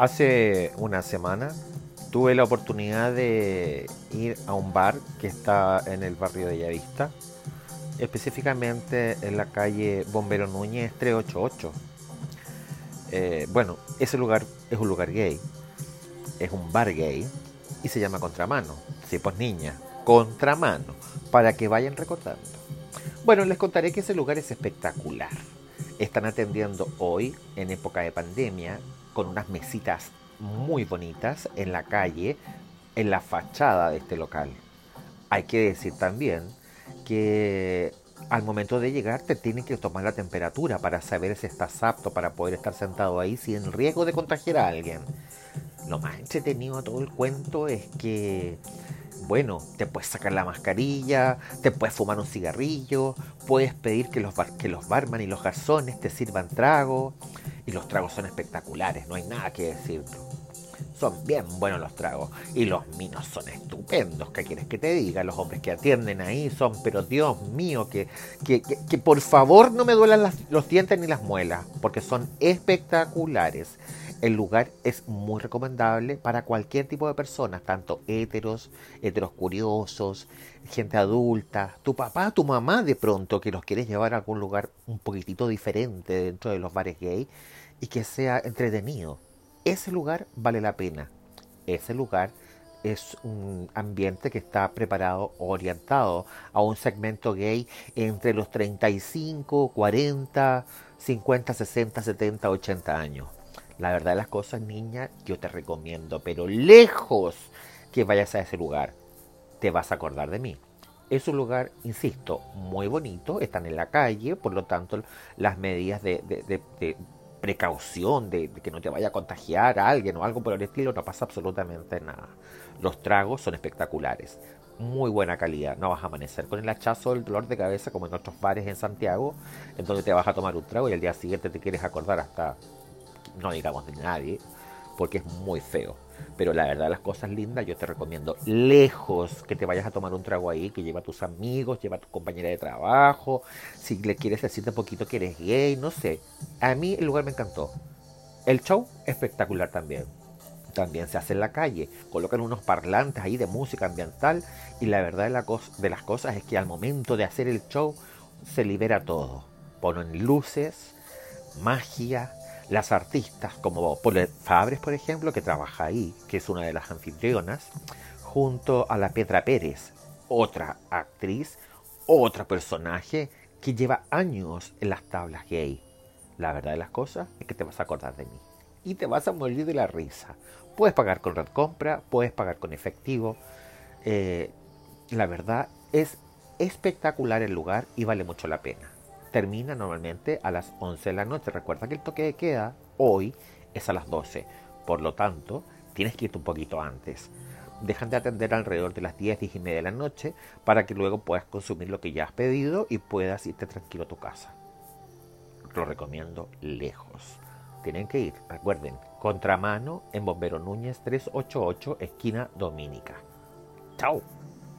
Hace una semana tuve la oportunidad de ir a un bar que está en el barrio de Yavista, específicamente en la calle Bombero Núñez 388. Eh, bueno, ese lugar es un lugar gay, es un bar gay y se llama Contramano. Sí, pues niña, Contramano, para que vayan recordando. Bueno, les contaré que ese lugar es espectacular. Están atendiendo hoy, en época de pandemia, con unas mesitas muy bonitas en la calle, en la fachada de este local. Hay que decir también que al momento de llegar te tienen que tomar la temperatura para saber si estás apto para poder estar sentado ahí sin riesgo de contagiar a alguien. Lo más entretenido de todo el cuento es que, bueno, te puedes sacar la mascarilla, te puedes fumar un cigarrillo, puedes pedir que los, que los barman y los garzones te sirvan trago, y los tragos son espectaculares, no hay nada que decir. Son bien buenos los tragos. Y los minos son estupendos. ¿Qué quieres que te diga? Los hombres que atienden ahí son, pero Dios mío, que, que, que, por favor no me duelan los dientes ni las muelas, porque son espectaculares. El lugar es muy recomendable para cualquier tipo de personas, tanto heteros, heteros curiosos, gente adulta, tu papá, tu mamá de pronto, que los quieres llevar a algún lugar un poquitito diferente dentro de los bares gay y que sea entretenido. Ese lugar vale la pena. Ese lugar es un ambiente que está preparado, orientado a un segmento gay entre los 35, 40, 50, 60, 70, 80 años. La verdad de las cosas, niña, yo te recomiendo, pero lejos que vayas a ese lugar. Te vas a acordar de mí. Es un lugar, insisto, muy bonito, están en la calle, por lo tanto las medidas de, de, precaución de, que no te vaya a contagiar a alguien o algo por el estilo, no pasa absolutamente nada. Los tragos son espectaculares, muy buena calidad. No vas a amanecer con el hachazo del dolor de cabeza como en otros bares en Santiago, en donde te vas a tomar un trago y al día siguiente te quieres acordar hasta no digamos de nadie, porque es muy feo. Pero la verdad, las cosas lindas, yo te recomiendo lejos que te vayas a tomar un trago ahí, que lleva a tus amigos, lleva a tu compañera de trabajo, si le quieres decirte un poquito que eres gay, no sé. A mí el lugar me encantó. El show, espectacular también. También se hace en la calle, colocan unos parlantes ahí de música ambiental y la verdad de, de las cosas es que al momento de hacer el show se libera todo. Ponen luces, magia, las artistas como Paul Fabres, por ejemplo, que trabaja ahí, que es una de las anfitrionas, junto a la Petra Pérez, otra actriz, otro personaje que lleva años en las tablas gay. La verdad de las cosas es que te vas a acordar de mí y te vas a morir de la risa. Puedes pagar con red compra, puedes pagar con efectivo. Eh, la verdad es espectacular el lugar y vale mucho la pena termina normalmente a las 11 de la noche. Recuerda que el toque de queda hoy es a las 12. Por lo tanto, tienes que irte un poquito antes. Dejan de atender alrededor de las 10, 10 y media de la noche para que luego puedas consumir lo que ya has pedido y puedas irte tranquilo a tu casa. Lo recomiendo lejos. Tienen que ir, recuerden, contramano en Bombero Núñez 388, esquina Dominica. Chao.